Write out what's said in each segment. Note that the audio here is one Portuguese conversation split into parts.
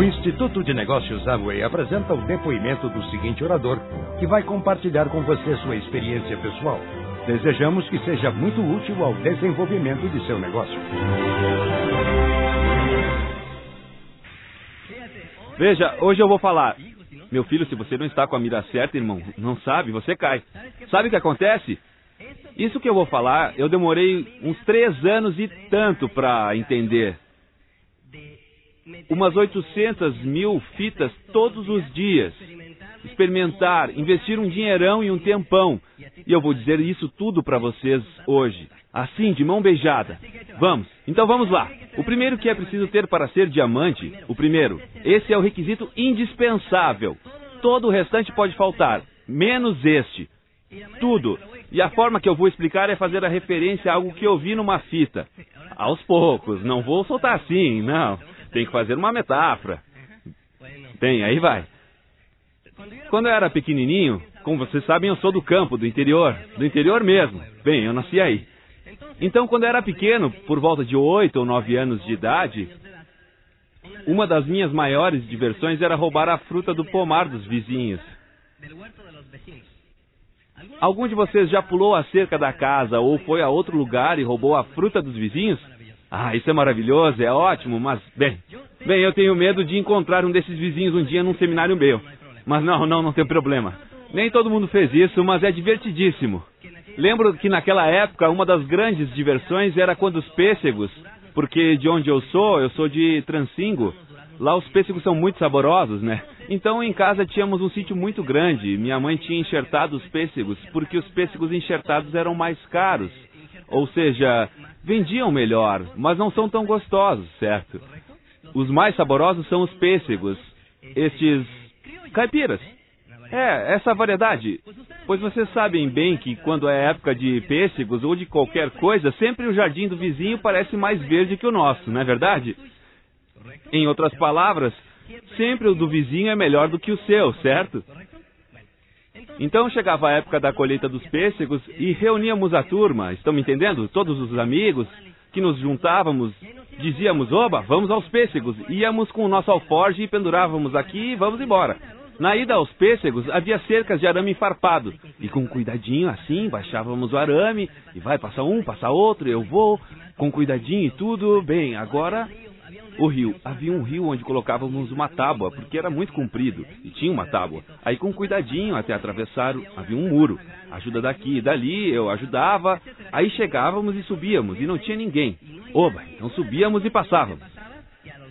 O Instituto de Negócios Amway apresenta o depoimento do seguinte orador, que vai compartilhar com você sua experiência pessoal. Desejamos que seja muito útil ao desenvolvimento de seu negócio. Veja, hoje eu vou falar. Meu filho, se você não está com a mira certa, irmão, não sabe, você cai. Sabe o que acontece? Isso que eu vou falar, eu demorei uns três anos e tanto para entender umas 800 mil fitas todos os dias. Experimentar, investir um dinheirão e um tempão. E eu vou dizer isso tudo para vocês hoje. Assim, de mão beijada. Vamos, então vamos lá. O primeiro que é preciso ter para ser diamante, o primeiro, esse é o requisito indispensável. Todo o restante pode faltar, menos este. Tudo. E a forma que eu vou explicar é fazer a referência a algo que eu vi numa fita. Aos poucos, não vou soltar assim, não. Tem que fazer uma metáfora. Tem, aí vai. Quando eu era pequenininho, como vocês sabem, eu sou do campo, do interior, do interior mesmo. Bem, eu nasci aí. Então, quando eu era pequeno, por volta de oito ou nove anos de idade, uma das minhas maiores diversões era roubar a fruta do pomar dos vizinhos. Algum de vocês já pulou a cerca da casa ou foi a outro lugar e roubou a fruta dos vizinhos? Ah, isso é maravilhoso, é ótimo, mas, bem, bem, eu tenho medo de encontrar um desses vizinhos um dia num seminário meu. Mas não, não, não tem problema. Nem todo mundo fez isso, mas é divertidíssimo. Lembro que naquela época uma das grandes diversões era quando os pêssegos, porque de onde eu sou, eu sou de Transingo, lá os pêssegos são muito saborosos, né? Então em casa tínhamos um sítio muito grande. Minha mãe tinha enxertado os pêssegos, porque os pêssegos enxertados eram mais caros. Ou seja, vendiam melhor, mas não são tão gostosos, certo? Os mais saborosos são os pêssegos, estes caipiras. É, essa variedade. Pois vocês sabem bem que quando é época de pêssegos ou de qualquer coisa, sempre o jardim do vizinho parece mais verde que o nosso, não é verdade? Em outras palavras, sempre o do vizinho é melhor do que o seu, certo? Então chegava a época da colheita dos pêssegos e reuníamos a turma, estão me entendendo? Todos os amigos que nos juntávamos, dizíamos, oba, vamos aos pêssegos. Íamos com o nosso alforge e pendurávamos aqui e vamos embora. Na ida aos pêssegos havia cercas de arame farpado. E com cuidadinho assim, baixávamos o arame, e vai, passa um, passa outro, eu vou, com cuidadinho e tudo. Bem, agora o rio. Havia um rio onde colocávamos uma tábua, porque era muito comprido e tinha uma tábua. Aí, com cuidadinho, até atravessar, havia um muro. Ajuda daqui e dali, eu ajudava. Aí chegávamos e subíamos, e não tinha ninguém. Oba, então subíamos e passávamos.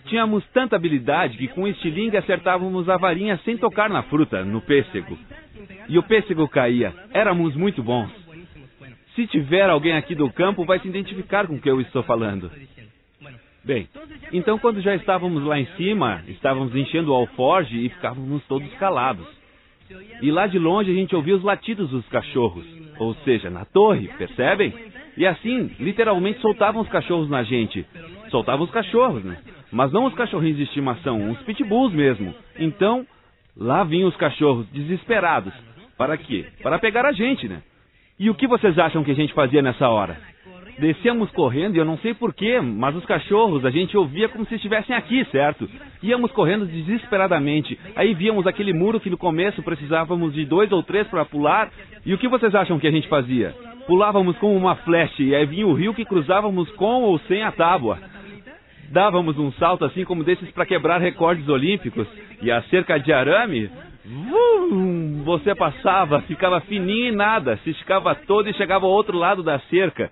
Tínhamos tanta habilidade que com estilingue acertávamos a varinha sem tocar na fruta, no pêssego. E o pêssego caía. Éramos muito bons. Se tiver alguém aqui do campo, vai se identificar com o que eu estou falando. Bem, então quando já estávamos lá em cima, estávamos enchendo o alforge e ficávamos todos calados. E lá de longe a gente ouvia os latidos dos cachorros, ou seja, na torre, percebem? E assim, literalmente soltavam os cachorros na gente. Soltavam os cachorros, né? Mas não os cachorrinhos de estimação, os pitbulls mesmo. Então, lá vinham os cachorros, desesperados. Para quê? Para pegar a gente, né? E o que vocês acham que a gente fazia nessa hora? Descíamos correndo e eu não sei porquê, mas os cachorros a gente ouvia como se estivessem aqui, certo? Íamos correndo desesperadamente. Aí víamos aquele muro que no começo precisávamos de dois ou três para pular. E o que vocês acham que a gente fazia? Pulávamos como uma flecha e aí vinha o rio que cruzávamos com ou sem a tábua. Dávamos um salto assim como desses para quebrar recordes olímpicos. E a cerca de arame, vum, você passava, ficava fininho e nada, se esticava todo e chegava ao outro lado da cerca.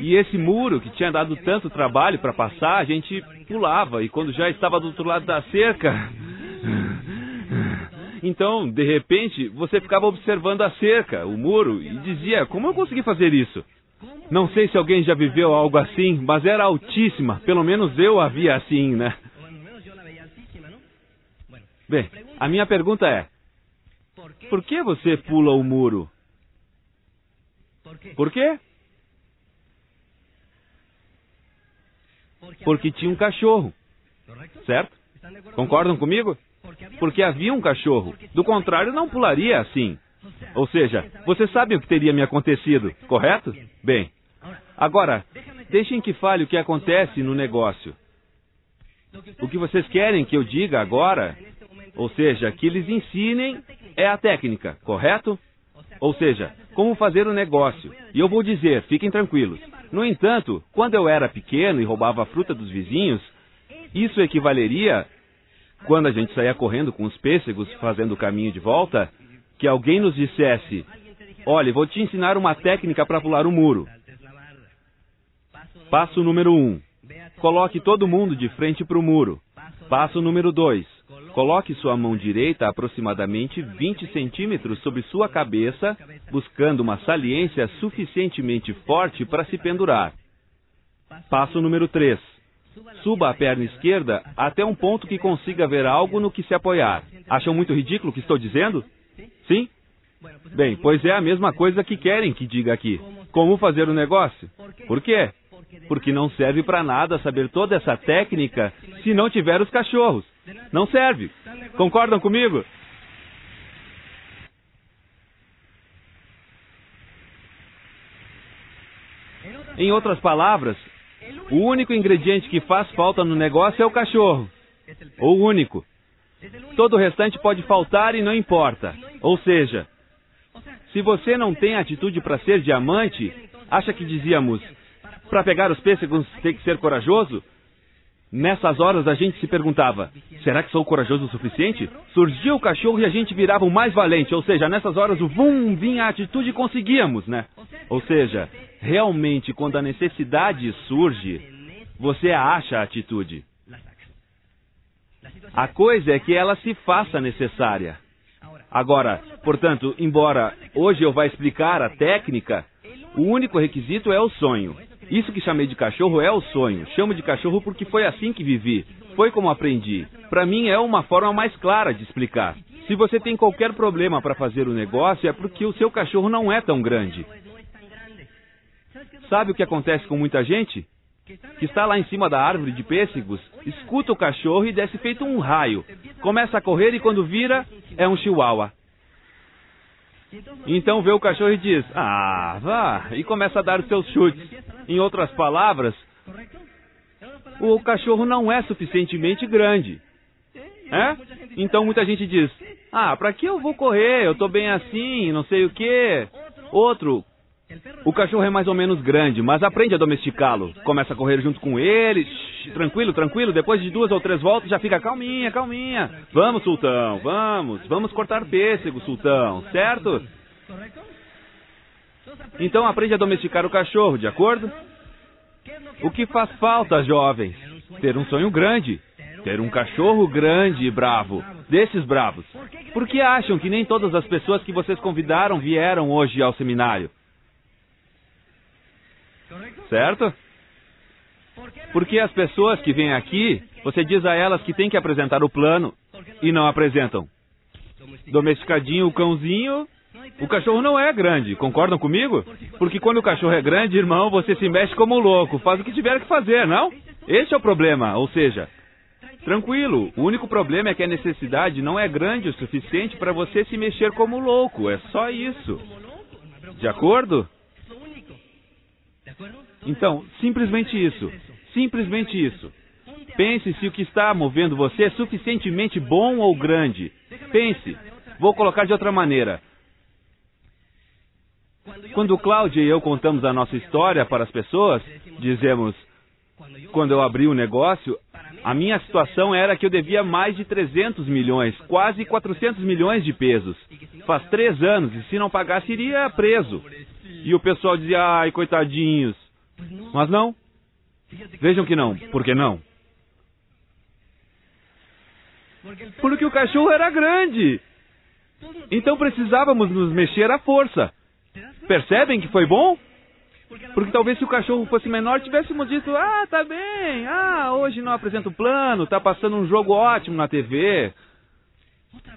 E esse muro que tinha dado tanto trabalho para passar, a gente pulava. E quando já estava do outro lado da cerca. Então, de repente, você ficava observando a cerca, o muro, e dizia: Como eu consegui fazer isso? Não sei se alguém já viveu algo assim, mas era altíssima. Pelo menos eu a via assim, né? Bem, a minha pergunta é: Por que você pula o muro? Por quê? Porque tinha um cachorro. Certo? Concordam comigo? Porque havia um cachorro. Do contrário, não pularia assim. Ou seja, você sabe o que teria me acontecido, correto? Bem, agora, deixem que fale o que acontece no negócio. O que vocês querem que eu diga agora, ou seja, que eles ensinem, é a técnica, correto? Ou seja, como fazer o negócio. E eu vou dizer, fiquem tranquilos. No entanto, quando eu era pequeno e roubava a fruta dos vizinhos, isso equivaleria, quando a gente saía correndo com os pêssegos fazendo o caminho de volta, que alguém nos dissesse: Olha, vou te ensinar uma técnica para pular o muro. Passo número 1. Um, coloque todo mundo de frente para o muro. Passo número 2. Coloque sua mão direita aproximadamente 20 centímetros sobre sua cabeça, buscando uma saliência suficientemente forte para se pendurar. Passo número 3. Suba a perna esquerda até um ponto que consiga ver algo no que se apoiar. Acham muito ridículo o que estou dizendo? Sim? Bem, pois é a mesma coisa que querem que diga aqui. Como fazer o negócio? Por quê? Porque não serve para nada saber toda essa técnica se não tiver os cachorros. Não serve. Concordam comigo? Em outras palavras, o único ingrediente que faz falta no negócio é o cachorro. O único. Todo o restante pode faltar e não importa. Ou seja, se você não tem atitude para ser diamante, acha que dizíamos, para pegar os pêssegos tem que ser corajoso? Nessas horas a gente se perguntava: será que sou corajoso o suficiente? Surgia o cachorro e a gente virava o mais valente, ou seja, nessas horas o vum vinha a atitude e conseguíamos, né? Ou seja, realmente quando a necessidade surge, você acha a atitude. A coisa é que ela se faça necessária. Agora, portanto, embora hoje eu vá explicar a técnica, o único requisito é o sonho. Isso que chamei de cachorro é o sonho. Chamo de cachorro porque foi assim que vivi. Foi como aprendi. Para mim é uma forma mais clara de explicar. Se você tem qualquer problema para fazer o negócio, é porque o seu cachorro não é tão grande. Sabe o que acontece com muita gente? Que está lá em cima da árvore de pêssegos, escuta o cachorro e desce feito um raio. Começa a correr e quando vira, é um chihuahua. Então vê o cachorro e diz: Ah, vá, e começa a dar os seus chutes. Em outras palavras, o cachorro não é suficientemente grande. É? Então muita gente diz: Ah, para que eu vou correr? Eu estou bem assim, não sei o quê. Outro, o cachorro é mais ou menos grande, mas aprende a domesticá-lo. Começa a correr junto com ele, shh, tranquilo, tranquilo. Depois de duas ou três voltas já fica calminha, calminha. Vamos, sultão, vamos, vamos cortar pêssego, sultão, certo? Então aprende a domesticar o cachorro, de acordo? O que faz falta, jovens? Ter um sonho grande. Ter um cachorro grande e bravo. Desses bravos. Por que acham que nem todas as pessoas que vocês convidaram vieram hoje ao seminário? Certo? Porque as pessoas que vêm aqui, você diz a elas que tem que apresentar o plano e não apresentam. Domesticadinho o cãozinho, o cachorro não é grande, concordam comigo? Porque quando o cachorro é grande, irmão, você se mexe como louco, faz o que tiver que fazer, não? Esse é o problema, ou seja, tranquilo, o único problema é que a necessidade não é grande o suficiente para você se mexer como louco, é só isso. De acordo? Então, simplesmente isso. Simplesmente isso. Pense se o que está movendo você é suficientemente bom ou grande. Pense. Vou colocar de outra maneira. Quando Cláudia e eu contamos a nossa história para as pessoas, dizemos: quando eu abri o negócio, a minha situação era que eu devia mais de 300 milhões, quase 400 milhões de pesos. Faz três anos e se não pagasse iria preso. E o pessoal dizia: ai, coitadinhos. Mas não. Vejam que não. Por que não? Porque o cachorro era grande. Então precisávamos nos mexer à força. Percebem que foi bom? Porque talvez se o cachorro fosse menor, tivéssemos dito: ah, tá bem, ah, hoje não apresenta o plano, tá passando um jogo ótimo na TV.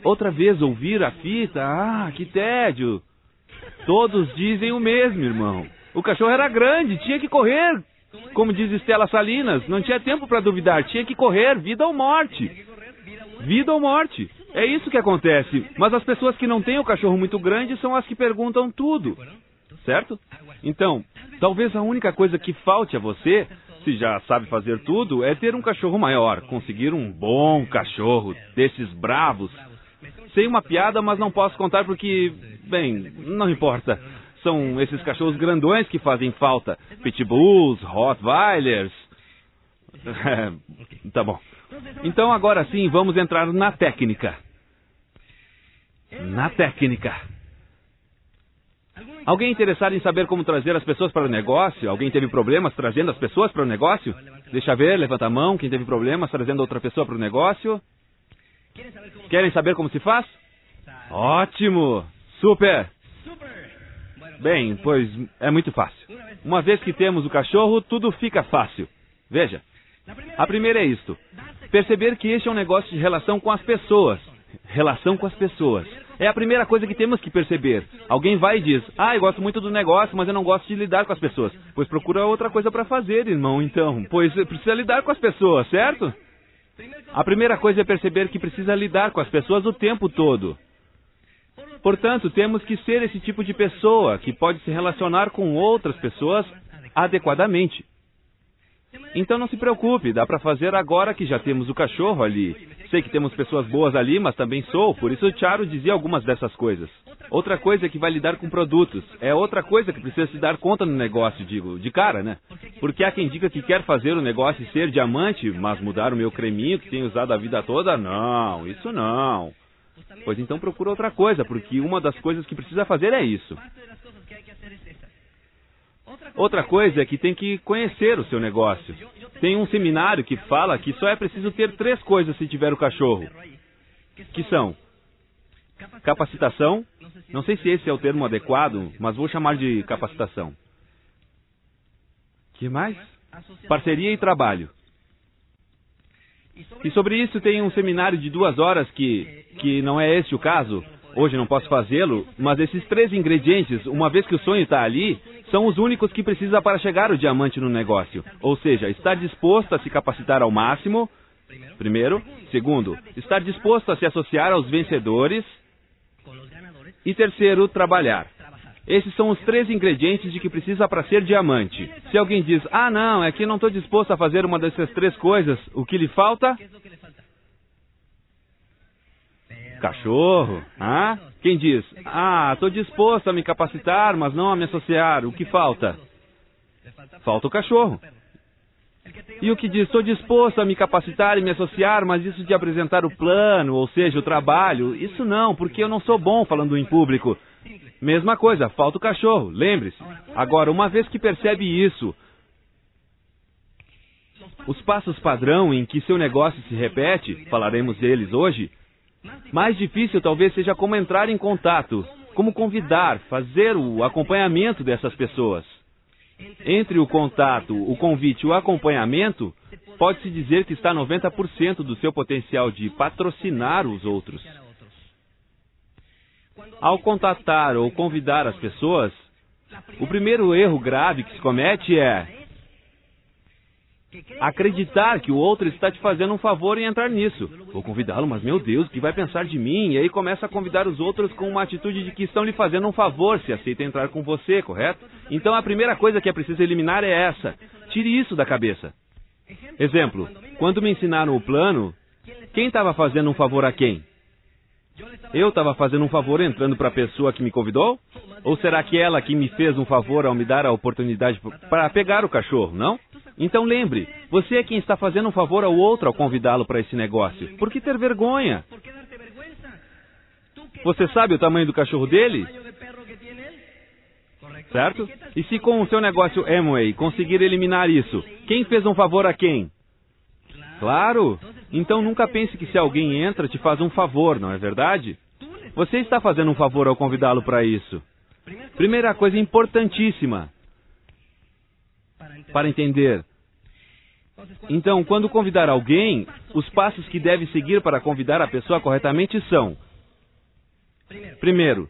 Outra vez ouvir a fita, ah, que tédio. Todos dizem o mesmo, irmão. O cachorro era grande, tinha que correr. Como diz Estela Salinas, não tinha tempo para duvidar, tinha que correr, vida ou morte. Vida ou morte. É isso que acontece. Mas as pessoas que não têm o cachorro muito grande são as que perguntam tudo. Certo? Então, talvez a única coisa que falte a você se já sabe fazer tudo, é ter um cachorro maior, conseguir um bom cachorro, desses bravos. Sei uma piada, mas não posso contar porque, bem, não importa. São esses cachorros grandões que fazem falta. Pitbulls, Rottweilers. Tá bom. Então agora sim, vamos entrar na técnica. Na técnica. Alguém interessado em saber como trazer as pessoas para o negócio? Alguém teve problemas trazendo as pessoas para o negócio? Deixa ver, levanta a mão. Quem teve problemas trazendo outra pessoa para o negócio? Querem saber como se faz? Ótimo! Super! Bem, pois é muito fácil. Uma vez que temos o cachorro, tudo fica fácil. Veja, a primeira é isto: perceber que este é um negócio de relação com as pessoas. Relação com as pessoas. É a primeira coisa que temos que perceber. Alguém vai e diz: Ah, eu gosto muito do negócio, mas eu não gosto de lidar com as pessoas. Pois procura outra coisa para fazer, irmão, então. Pois precisa lidar com as pessoas, certo? A primeira coisa é perceber que precisa lidar com as pessoas o tempo todo. Portanto, temos que ser esse tipo de pessoa que pode se relacionar com outras pessoas adequadamente. Então não se preocupe, dá para fazer agora que já temos o cachorro ali. Sei que temos pessoas boas ali, mas também sou, por isso Charo dizia algumas dessas coisas. Outra coisa é que vai lidar com produtos. É outra coisa que precisa se dar conta no negócio, digo, de cara, né? Porque há quem diga que quer fazer o negócio e ser diamante, mas mudar o meu creminho que tenho usado a vida toda, não, isso não. Pois então procura outra coisa, porque uma das coisas que precisa fazer é isso. Outra coisa é que tem que conhecer o seu negócio. Tem um seminário que fala que só é preciso ter três coisas se tiver o cachorro. Que são capacitação, não sei se esse é o termo adequado, mas vou chamar de capacitação. Que mais? Parceria e trabalho. E sobre isso tem um seminário de duas horas que, que não é esse o caso. Hoje não posso fazê-lo, mas esses três ingredientes, uma vez que o sonho está ali, são os únicos que precisa para chegar o diamante no negócio. Ou seja, estar disposto a se capacitar ao máximo, primeiro. Segundo, estar disposto a se associar aos vencedores. E terceiro, trabalhar. Esses são os três ingredientes de que precisa para ser diamante. Se alguém diz, ah, não, é que não estou disposto a fazer uma dessas três coisas, o que lhe falta? Cachorro. Ah? Quem diz, ah, estou disposto a me capacitar, mas não a me associar, o que falta? Falta o cachorro. E o que diz, estou disposto a me capacitar e me associar, mas isso de apresentar o plano, ou seja, o trabalho, isso não, porque eu não sou bom falando em público. Mesma coisa, falta o cachorro, lembre-se. Agora, uma vez que percebe isso, os passos padrão em que seu negócio se repete, falaremos deles hoje, mais difícil talvez seja como entrar em contato, como convidar, fazer o acompanhamento dessas pessoas. Entre o contato, o convite e o acompanhamento, pode-se dizer que está 90% do seu potencial de patrocinar os outros. Ao contatar ou convidar as pessoas, o primeiro erro grave que se comete é acreditar que o outro está te fazendo um favor em entrar nisso. Vou convidá-lo, mas meu Deus, o que vai pensar de mim? E aí começa a convidar os outros com uma atitude de que estão lhe fazendo um favor se aceita entrar com você, correto? Então a primeira coisa que é preciso eliminar é essa. Tire isso da cabeça. Exemplo: quando me ensinaram o plano, quem estava fazendo um favor a quem? Eu estava fazendo um favor entrando para a pessoa que me convidou? Ou será que ela que me fez um favor ao me dar a oportunidade para pegar o cachorro, não? Então lembre, você é quem está fazendo um favor ao outro ao convidá-lo para esse negócio. Por que ter vergonha? Você sabe o tamanho do cachorro dele? Certo? E se com o seu negócio Amway conseguir eliminar isso, quem fez um favor a quem? Claro! Então nunca pense que se alguém entra te faz um favor, não é verdade? Você está fazendo um favor ao convidá-lo para isso. Primeira coisa importantíssima para entender. Então, quando convidar alguém, os passos que deve seguir para convidar a pessoa corretamente são: primeiro,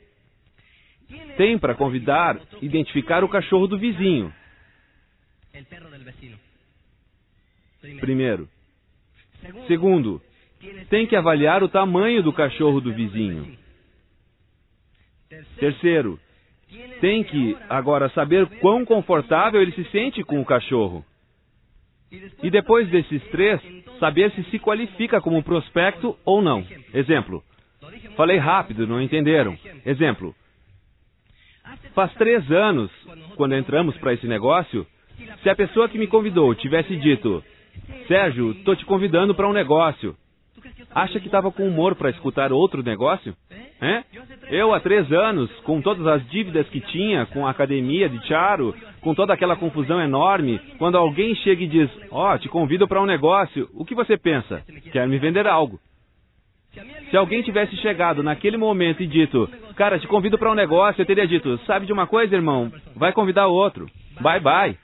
tem para convidar identificar o cachorro do vizinho. Primeiro. Segundo, tem que avaliar o tamanho do cachorro do vizinho. Terceiro, tem que agora saber quão confortável ele se sente com o cachorro. E depois desses três, saber se se qualifica como prospecto ou não. Exemplo. Falei rápido, não entenderam. Exemplo. Faz três anos, quando entramos para esse negócio, se a pessoa que me convidou tivesse dito: Sérgio, estou te convidando para um negócio. Acha que estava com humor para escutar outro negócio? É? Eu, há três anos, com todas as dívidas que tinha, com a academia de Charo, com toda aquela confusão enorme, quando alguém chega e diz: Ó, oh, te convido para um negócio, o que você pensa? Quer me vender algo. Se alguém tivesse chegado naquele momento e dito: Cara, te convido para um negócio, eu teria dito: Sabe de uma coisa, irmão? Vai convidar outro. Bye bye.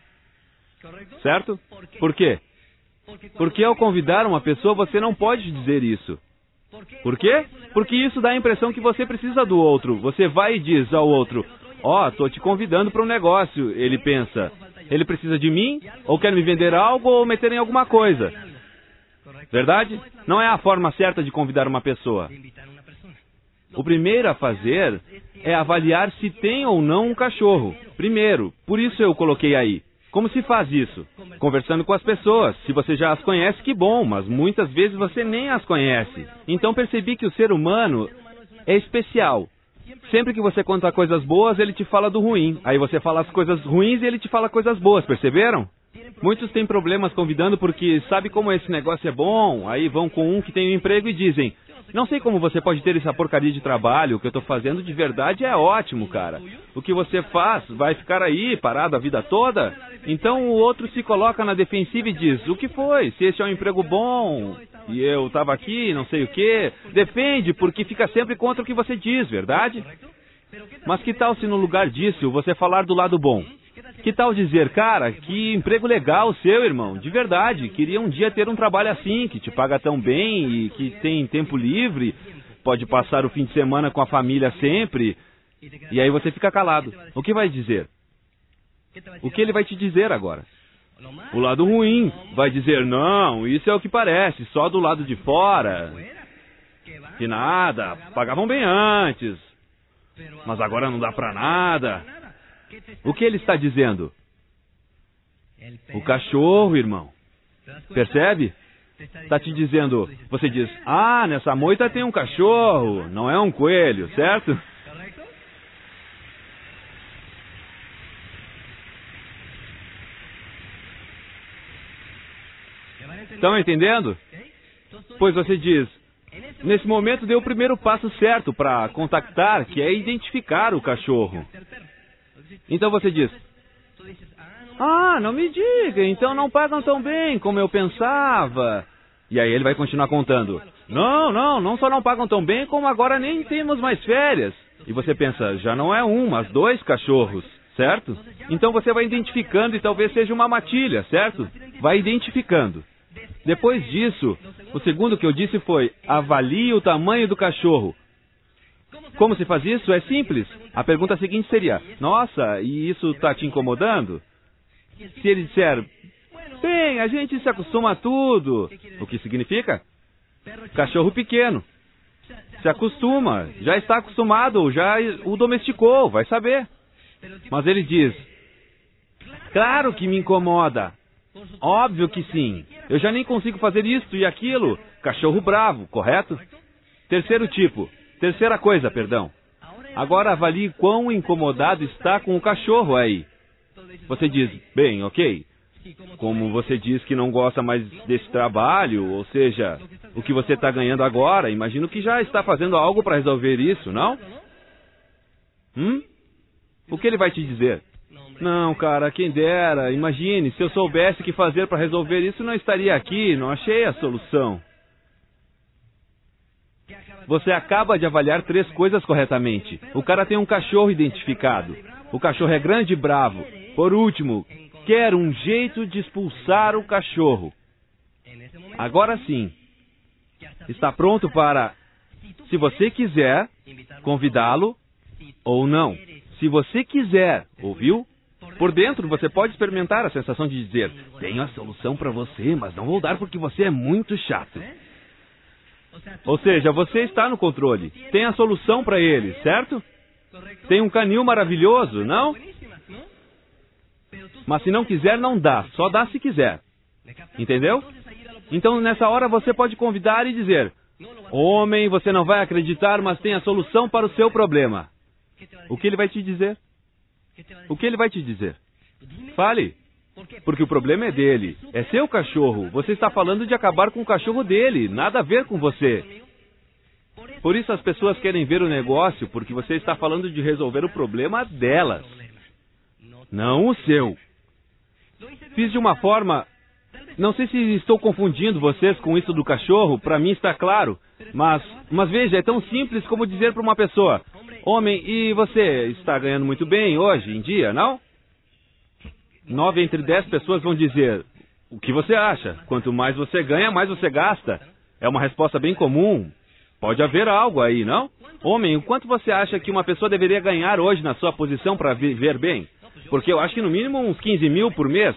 Certo? Por quê? Porque ao convidar uma pessoa, você não pode dizer isso. Por quê? Porque isso dá a impressão que você precisa do outro. Você vai e diz ao outro: Ó, oh, tô te convidando para um negócio. Ele pensa: Ele precisa de mim? Ou quer me vender algo ou meter em alguma coisa? Verdade? Não é a forma certa de convidar uma pessoa. O primeiro a fazer é avaliar se tem ou não um cachorro. Primeiro, por isso eu coloquei aí. Como se faz isso? Conversando com as pessoas. Se você já as conhece, que bom, mas muitas vezes você nem as conhece. Então percebi que o ser humano é especial. Sempre que você conta coisas boas, ele te fala do ruim. Aí você fala as coisas ruins e ele te fala coisas boas, perceberam? Muitos têm problemas convidando porque sabe como esse negócio é bom, aí vão com um que tem um emprego e dizem: não sei como você pode ter essa porcaria de trabalho, o que eu estou fazendo de verdade é ótimo, cara. O que você faz vai ficar aí parado a vida toda? Então o outro se coloca na defensiva e diz: o que foi? Se esse é um emprego bom e eu estava aqui, não sei o que. Defende, porque fica sempre contra o que você diz, verdade? Mas que tal se no lugar disso você falar do lado bom? Que tal dizer, cara, que emprego legal o seu, irmão, de verdade. Queria um dia ter um trabalho assim, que te paga tão bem e que tem tempo livre, pode passar o fim de semana com a família sempre. E aí você fica calado. O que vai dizer? O que ele vai te dizer agora? O lado ruim vai dizer: não, isso é o que parece, só do lado de fora. Que nada, pagavam bem antes. Mas agora não dá pra nada. O que ele está dizendo? O cachorro, irmão. Percebe? Está te dizendo, você diz, ah, nessa moita tem um cachorro, não é um coelho, certo? Estão entendendo? Pois você diz, nesse momento deu o primeiro passo certo para contactar, que é identificar o cachorro. Então você diz: Ah, não me diga, então não pagam tão bem como eu pensava. E aí ele vai continuar contando: Não, não, não só não pagam tão bem, como agora nem temos mais férias. E você pensa: Já não é um, mas dois cachorros, certo? Então você vai identificando e talvez seja uma matilha, certo? Vai identificando. Depois disso, o segundo que eu disse foi: avalie o tamanho do cachorro. Como se faz isso? É simples. A pergunta seguinte seria: Nossa, e isso está te incomodando? Se ele disser: Bem, a gente se acostuma a tudo. O que significa? Cachorro pequeno. Se acostuma, já está acostumado, já o domesticou, vai saber. Mas ele diz: Claro que me incomoda. Óbvio que sim. Eu já nem consigo fazer isto e aquilo. Cachorro bravo, correto? Terceiro tipo: Terceira coisa, perdão. Agora avalie quão incomodado está com o cachorro aí. Você diz, bem, ok. Como você diz que não gosta mais desse trabalho, ou seja, o que você está ganhando agora, imagino que já está fazendo algo para resolver isso, não? Hum? O que ele vai te dizer? Não, cara, quem dera. Imagine, se eu soubesse o que fazer para resolver isso, não estaria aqui, não achei a solução. Você acaba de avaliar três coisas corretamente. O cara tem um cachorro identificado. O cachorro é grande e bravo. Por último, quer um jeito de expulsar o cachorro. Agora sim, está pronto para, se você quiser, convidá-lo ou não. Se você quiser, ouviu? Por dentro, você pode experimentar a sensação de dizer: Tenho a solução para você, mas não vou dar porque você é muito chato. Ou seja, você está no controle. Tem a solução para ele, certo? Tem um canil maravilhoso, não? Mas se não quiser, não dá. Só dá se quiser. Entendeu? Então, nessa hora, você pode convidar e dizer: Homem, você não vai acreditar, mas tem a solução para o seu problema. O que ele vai te dizer? O que ele vai te dizer? Fale. Porque o problema é dele. É seu cachorro. Você está falando de acabar com o cachorro dele. Nada a ver com você. Por isso as pessoas querem ver o negócio, porque você está falando de resolver o problema delas, não o seu. Fiz de uma forma. Não sei se estou confundindo vocês com isso do cachorro, para mim está claro. Mas, mas veja, é tão simples como dizer para uma pessoa: Homem, e você está ganhando muito bem hoje em dia, não? Nove entre dez pessoas vão dizer: O que você acha? Quanto mais você ganha, mais você gasta. É uma resposta bem comum. Pode haver algo aí, não? Homem, o quanto você acha que uma pessoa deveria ganhar hoje na sua posição para viver bem? Porque eu acho que no mínimo uns 15 mil por mês.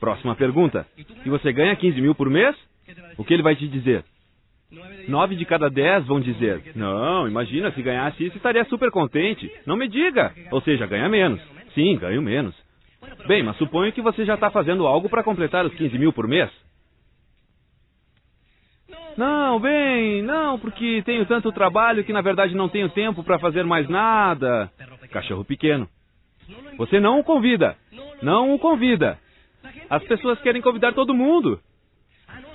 Próxima pergunta. E você ganha 15 mil por mês? O que ele vai te dizer? Nove de cada dez vão dizer: Não, imagina, se ganhasse isso estaria super contente. Não me diga. Ou seja, ganha menos. Sim, ganho menos. Bem, mas suponho que você já está fazendo algo para completar os 15 mil por mês. Não, bem, não, porque tenho tanto trabalho que na verdade não tenho tempo para fazer mais nada. Cachorro pequeno. Você não o convida. Não o convida. As pessoas querem convidar todo mundo.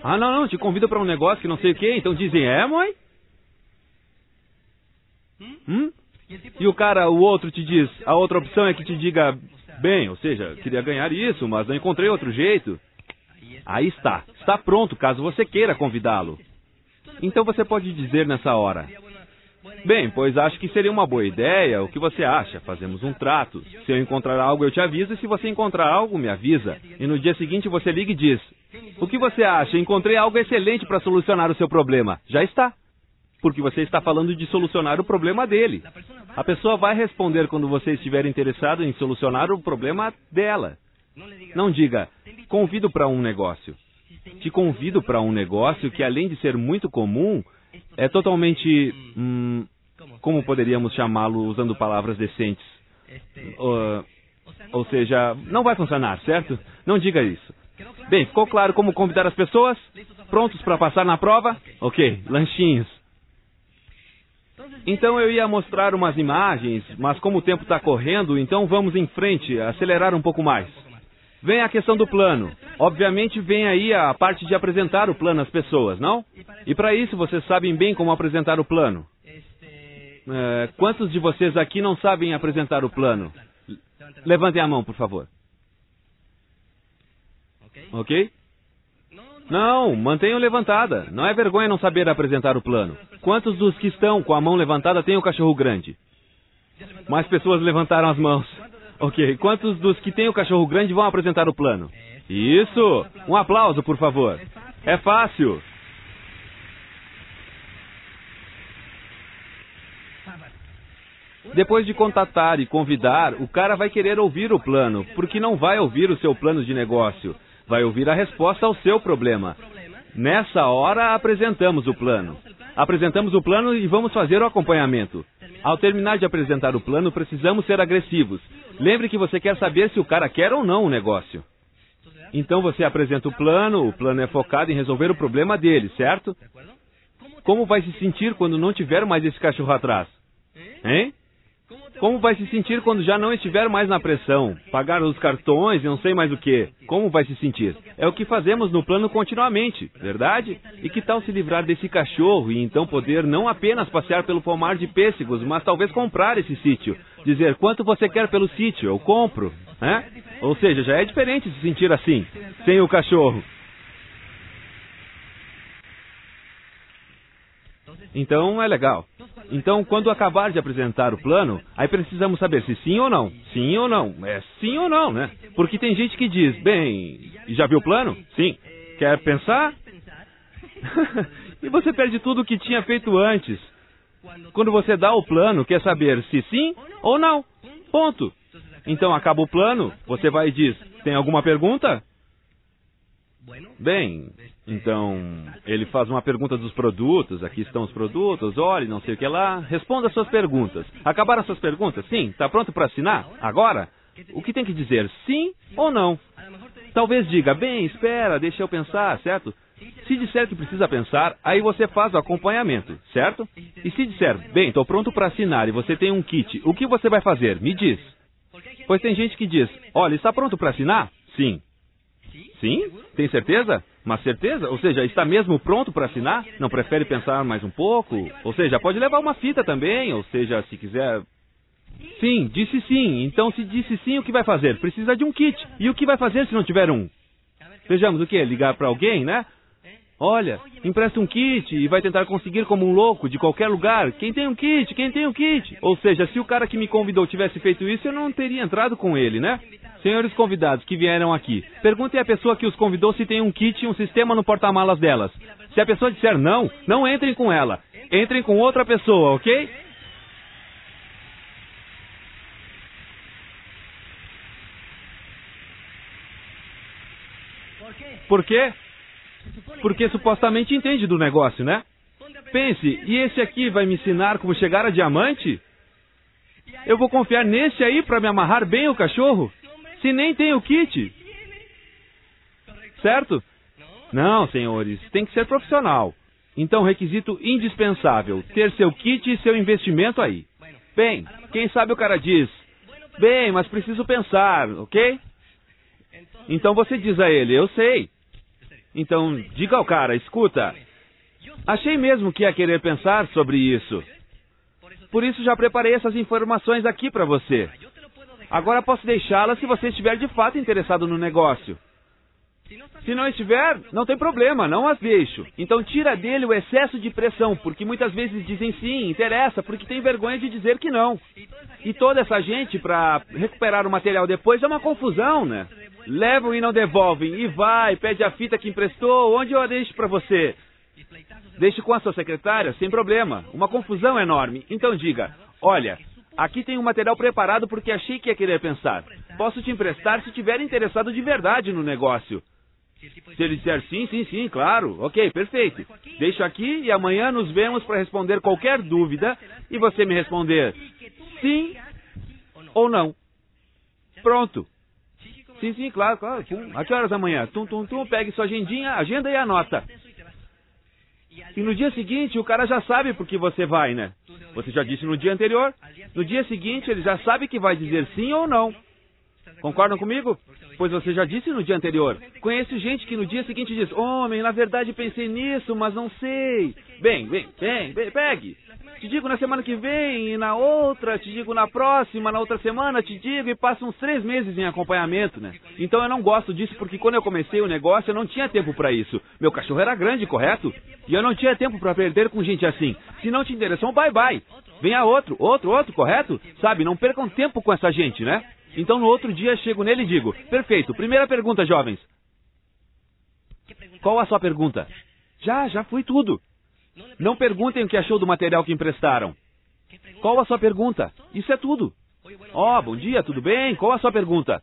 Ah, não, não, te convida para um negócio que não sei o quê, então dizem, é, mãe? Hum? E o cara, o outro te diz, a outra opção é que te diga, bem, ou seja, queria ganhar isso, mas não encontrei outro jeito. Aí está, está pronto caso você queira convidá-lo. Então você pode dizer nessa hora: Bem, pois acho que seria uma boa ideia. O que você acha? Fazemos um trato. Se eu encontrar algo, eu te aviso, e se você encontrar algo, me avisa. E no dia seguinte você liga e diz: O que você acha? Encontrei algo excelente para solucionar o seu problema. Já está. Porque você está falando de solucionar o problema dele. A pessoa vai responder quando você estiver interessado em solucionar o problema dela. Não diga, convido para um negócio. Te convido para um negócio que, além de ser muito comum, é totalmente. Hum, como poderíamos chamá-lo usando palavras decentes? Uh, ou seja, não vai funcionar, certo? Não diga isso. Bem, ficou claro como convidar as pessoas? Prontos para passar na prova? Ok, lanchinhos. Então eu ia mostrar umas imagens, mas como o tempo está correndo, então vamos em frente, acelerar um pouco mais. Vem a questão do plano. Obviamente vem aí a parte de apresentar o plano às pessoas, não? E para isso vocês sabem bem como apresentar o plano. É, quantos de vocês aqui não sabem apresentar o plano? Levantem a mão, por favor. Ok? Não, mantenham levantada. Não é vergonha não saber apresentar o plano. Quantos dos que estão com a mão levantada têm o cachorro grande? Mais pessoas levantaram as mãos. Ok, quantos dos que têm o cachorro grande vão apresentar o plano? Isso! Um aplauso, por favor. É fácil. Depois de contatar e convidar, o cara vai querer ouvir o plano, porque não vai ouvir o seu plano de negócio. Vai ouvir a resposta ao seu problema. Nessa hora, apresentamos o plano. Apresentamos o plano e vamos fazer o acompanhamento. Ao terminar de apresentar o plano, precisamos ser agressivos. Lembre que você quer saber se o cara quer ou não o negócio. Então você apresenta o plano, o plano é focado em resolver o problema dele, certo? Como vai se sentir quando não tiver mais esse cachorro atrás? Hein? Como vai se sentir quando já não estiver mais na pressão? Pagar os cartões e não sei mais o que. Como vai se sentir? É o que fazemos no plano continuamente, verdade? E que tal se livrar desse cachorro e então poder não apenas passear pelo pomar de pêssegos, mas talvez comprar esse sítio? Dizer quanto você quer pelo sítio, eu compro. Né? Ou seja, já é diferente se sentir assim, sem o cachorro. Então é legal. Então, quando acabar de apresentar o plano, aí precisamos saber se sim ou não. Sim ou não. É sim ou não, né? Porque tem gente que diz, bem, já viu o plano? Sim. Quer pensar? e você perde tudo o que tinha feito antes. Quando você dá o plano, quer saber se sim ou não. Ponto. Então acaba o plano, você vai e diz: Tem alguma pergunta? Bem, então ele faz uma pergunta dos produtos. Aqui estão os produtos, olhe, não sei o que lá. Responda as suas perguntas. Acabaram as suas perguntas? Sim. Está pronto para assinar? Agora? O que tem que dizer? Sim ou não? Talvez diga, bem, espera, deixa eu pensar, certo? Se disser que precisa pensar, aí você faz o acompanhamento, certo? E se disser, bem, estou pronto para assinar e você tem um kit, o que você vai fazer? Me diz. Pois tem gente que diz, olha, está pronto para assinar? Sim. Sim? Tem certeza? Mas certeza? Ou seja, está mesmo pronto para assinar? Não prefere pensar mais um pouco? Ou seja, pode levar uma fita também, ou seja, se quiser. Sim, disse sim. Então, se disse sim, o que vai fazer? Precisa de um kit. E o que vai fazer se não tiver um? Vejamos o que? Ligar para alguém, né? Olha, empresta um kit e vai tentar conseguir como um louco de qualquer lugar. Quem tem um kit? Quem tem um kit? Ou seja, se o cara que me convidou tivesse feito isso, eu não teria entrado com ele, né? Senhores convidados que vieram aqui, perguntem à pessoa que os convidou se tem um kit e um sistema no porta-malas delas. Se a pessoa disser não, não entrem com ela. Entrem com outra pessoa, ok? Por quê? Porque supostamente entende do negócio, né? Pense, e esse aqui vai me ensinar como chegar a diamante? Eu vou confiar nesse aí para me amarrar bem o cachorro? Se nem tem o kit. Certo? Não, senhores, tem que ser profissional. Então, requisito indispensável: ter seu kit e seu investimento aí. Bem, quem sabe o cara diz: Bem, mas preciso pensar, ok? Então você diz a ele: Eu sei. Então, diga ao cara, escuta, achei mesmo que ia querer pensar sobre isso. Por isso já preparei essas informações aqui para você. Agora posso deixá-las se você estiver de fato interessado no negócio. Se não estiver, não tem problema, não as deixo. Então tira dele o excesso de pressão, porque muitas vezes dizem sim, interessa, porque tem vergonha de dizer que não. E toda essa gente, para recuperar o material depois, é uma confusão, né? Levam e não devolvem. E vai, pede a fita que emprestou. Onde eu a deixo para você? Deixe com a sua secretária, sem problema. Uma confusão enorme. Então diga: Olha, aqui tem um material preparado porque achei que ia querer pensar. Posso te emprestar se tiver interessado de verdade no negócio. Se ele disser sim, sim, sim, claro, ok, perfeito. Deixo aqui e amanhã nos vemos para responder qualquer dúvida e você me responder sim ou não. Pronto. Sim, sim, claro, claro. Tum. A que horas amanhã? Tum, tum, tum, pegue sua agendinha, agenda e anota. E no dia seguinte, o cara já sabe por que você vai, né? Você já disse no dia anterior. No dia seguinte, ele já sabe que vai dizer sim ou não. Concordam comigo? Pois você já disse no dia anterior. Conheço gente que no dia seguinte diz: Homem, na verdade pensei nisso, mas não sei. Bem, bem, bem, bem pegue. Te digo na semana que vem, e na outra, te digo na próxima, na outra semana, te digo, e passa uns três meses em acompanhamento, né? Então eu não gosto disso porque quando eu comecei o negócio eu não tinha tempo para isso. Meu cachorro era grande, correto? E eu não tinha tempo para perder com gente assim. Se não te interessou, bye bye. Venha outro, outro, outro, correto? Sabe, não percam tempo com essa gente, né? Então no outro dia chego nele e digo: Perfeito, primeira pergunta, jovens. Qual a sua pergunta? Já, já fui tudo. Não perguntem o que achou do material que emprestaram. Qual a sua pergunta? Isso é tudo. Ó, oh, bom dia, tudo bem? Qual a sua pergunta?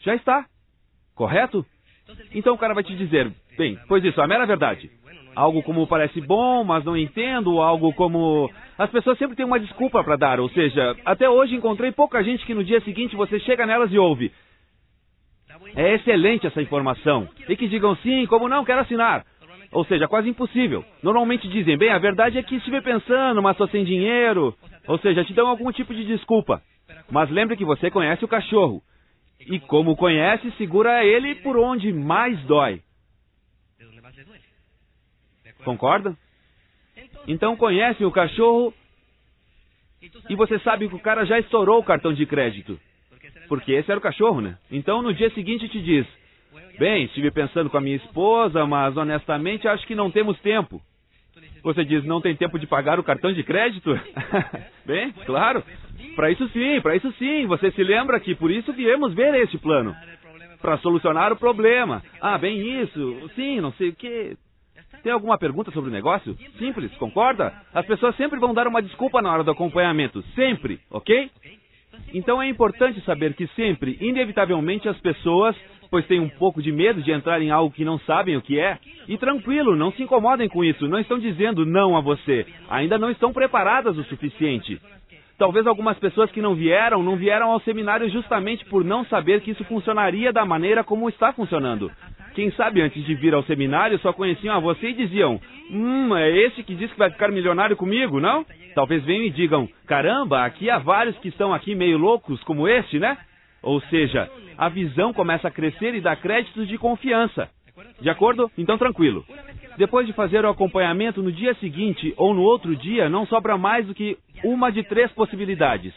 Já está. Correto? Então o cara vai te dizer, bem, pois isso, a mera verdade. Algo como parece bom, mas não entendo, algo como. As pessoas sempre têm uma desculpa para dar, ou seja, até hoje encontrei pouca gente que no dia seguinte você chega nelas e ouve. É excelente essa informação. E que digam sim, como não, quero assinar. Ou seja, quase impossível. Normalmente dizem, bem, a verdade é que estive pensando, mas estou sem dinheiro. Ou seja, te dão algum tipo de desculpa. Mas lembre que você conhece o cachorro. E como conhece, segura ele por onde mais dói. Concorda? Então conhece o cachorro e você sabe que o cara já estourou o cartão de crédito. Porque esse era o cachorro, né? Então no dia seguinte te diz: Bem, estive pensando com a minha esposa, mas honestamente acho que não temos tempo. Você diz, não tem tempo de pagar o cartão de crédito? Bem, claro. Para isso sim, para isso sim. Você se lembra que por isso viemos ver este plano. Para solucionar o problema. Ah, bem isso. Sim, não sei o que. Tem alguma pergunta sobre o negócio? Simples, concorda? As pessoas sempre vão dar uma desculpa na hora do acompanhamento. Sempre, ok? Então é importante saber que sempre, inevitavelmente, as pessoas pois têm um pouco de medo de entrar em algo que não sabem o que é. E tranquilo, não se incomodem com isso, não estão dizendo não a você, ainda não estão preparadas o suficiente. Talvez algumas pessoas que não vieram, não vieram ao seminário justamente por não saber que isso funcionaria da maneira como está funcionando. Quem sabe antes de vir ao seminário só conheciam a você e diziam: Hum, é esse que diz que vai ficar milionário comigo, não? Talvez venham e digam: Caramba, aqui há vários que estão aqui meio loucos como este, né? Ou seja, a visão começa a crescer e dá créditos de confiança. De acordo? Então tranquilo. Depois de fazer o acompanhamento no dia seguinte ou no outro dia, não sobra mais do que uma de três possibilidades.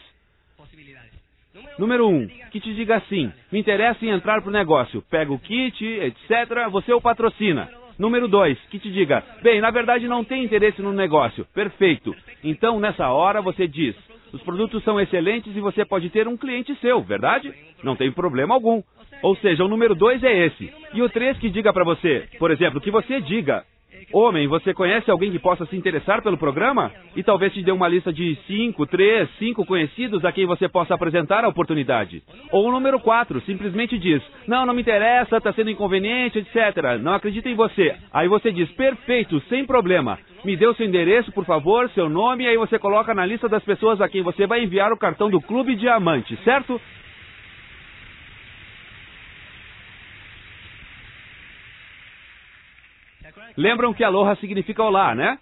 Número um, que te diga assim: me interessa em entrar para o negócio. Pega o kit, etc. Você o patrocina. Número dois, que te diga: bem, na verdade não tem interesse no negócio. Perfeito. Então, nessa hora, você diz: os produtos são excelentes e você pode ter um cliente seu, verdade? Não tem problema algum. Ou seja, o número dois é esse. E o três que diga para você, por exemplo, que você diga, Homem, você conhece alguém que possa se interessar pelo programa? E talvez te dê uma lista de cinco, três, cinco conhecidos a quem você possa apresentar a oportunidade. Ou o número quatro, simplesmente diz: Não, não me interessa, está sendo inconveniente, etc. Não acredito em você. Aí você diz: Perfeito, sem problema. Me dê o seu endereço, por favor, seu nome, e aí você coloca na lista das pessoas a quem você vai enviar o cartão do Clube Diamante, certo? Lembram que aloha significa olá, né?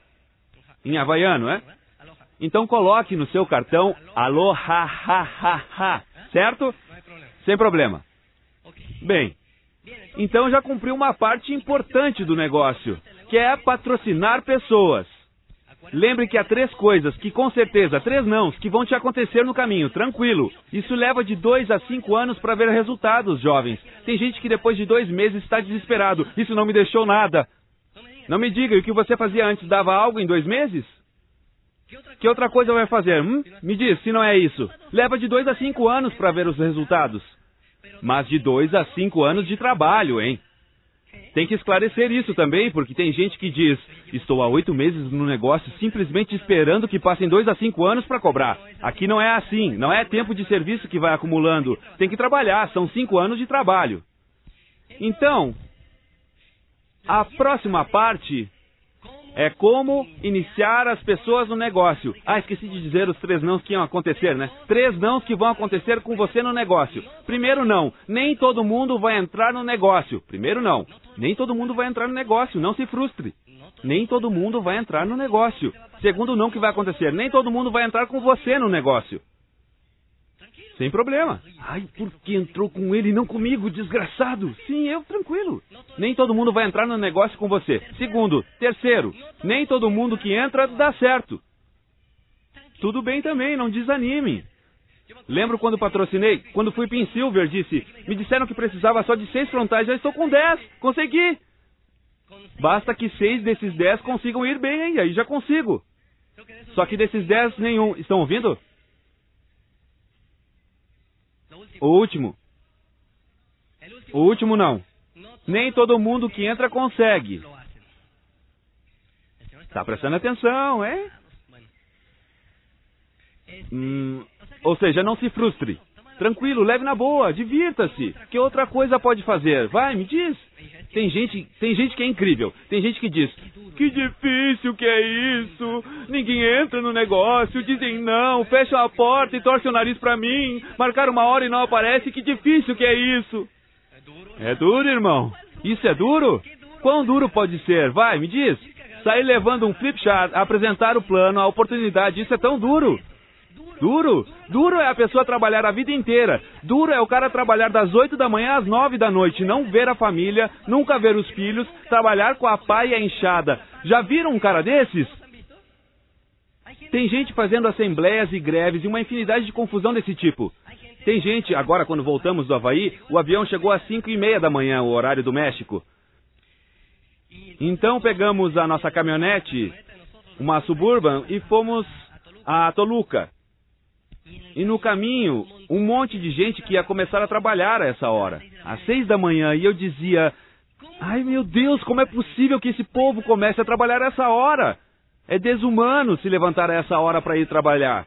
Em havaiano, é? Então coloque no seu cartão aloha, ha, ha, ha, certo? Sem problema. Bem, então já cumpriu uma parte importante do negócio, que é patrocinar pessoas. Lembre que há três coisas que, com certeza, três nãos, que vão te acontecer no caminho, tranquilo. Isso leva de dois a cinco anos para ver resultados, jovens. Tem gente que depois de dois meses está desesperado. Isso não me deixou nada. Não me diga, e o que você fazia antes dava algo em dois meses? Que outra coisa vai fazer? Hum? Me diz, se não é isso. Leva de dois a cinco anos para ver os resultados. Mas de dois a cinco anos de trabalho, hein? Tem que esclarecer isso também, porque tem gente que diz: estou há oito meses no negócio simplesmente esperando que passem dois a cinco anos para cobrar. Aqui não é assim, não é tempo de serviço que vai acumulando. Tem que trabalhar, são cinco anos de trabalho. Então, a próxima parte é como iniciar as pessoas no negócio. Ah, esqueci de dizer os três nãos que iam acontecer, né? Três nãos que vão acontecer com você no negócio. Primeiro não, nem todo mundo vai entrar no negócio. Primeiro não, nem todo mundo vai entrar no negócio, não se frustre. Nem todo mundo vai entrar no negócio. Segundo não que vai acontecer, nem todo mundo vai entrar com você no negócio. Sem problema. Ai, por que entrou com ele e não comigo, desgraçado? Sim, eu tranquilo. Nem todo mundo vai entrar no negócio com você. Segundo, terceiro, nem todo mundo que entra dá certo. Tudo bem também, não desanime. Lembro quando patrocinei? Quando fui Pin Silver, disse: Me disseram que precisava só de seis frontais, já estou com dez. Consegui. Basta que seis desses dez consigam ir bem, hein? Aí já consigo. Só que desses dez, nenhum. Estão ouvindo? O último. O último não. Nem todo mundo que entra consegue. Está prestando atenção, é? Hum, ou seja, não se frustre. Tranquilo, leve na boa, divirta-se. Que outra coisa pode fazer? Vai, me diz. Tem gente, tem gente que é incrível. Tem gente que diz: "Que difícil que é isso. Ninguém entra no negócio, dizem não, fecham a porta e torcem o nariz para mim. Marcar uma hora e não aparece. Que difícil que é isso." É duro, irmão. Isso é duro? Quão duro pode ser? Vai, me diz. Sair levando um flip chart, apresentar o plano, a oportunidade, isso é tão duro. Duro? Duro é a pessoa trabalhar a vida inteira. Duro é o cara trabalhar das 8 da manhã às 9 da noite, não ver a família, nunca ver os filhos, trabalhar com a pá e a enxada. Já viram um cara desses? Tem gente fazendo assembleias e greves e uma infinidade de confusão desse tipo. Tem gente, agora quando voltamos do Havaí, o avião chegou às 5 e meia da manhã, o horário do México. Então pegamos a nossa caminhonete, uma Suburban, e fomos a Toluca. E no caminho, um monte de gente que ia começar a trabalhar a essa hora, às seis da manhã, e eu dizia: Ai meu Deus, como é possível que esse povo comece a trabalhar a essa hora? É desumano se levantar a essa hora para ir trabalhar.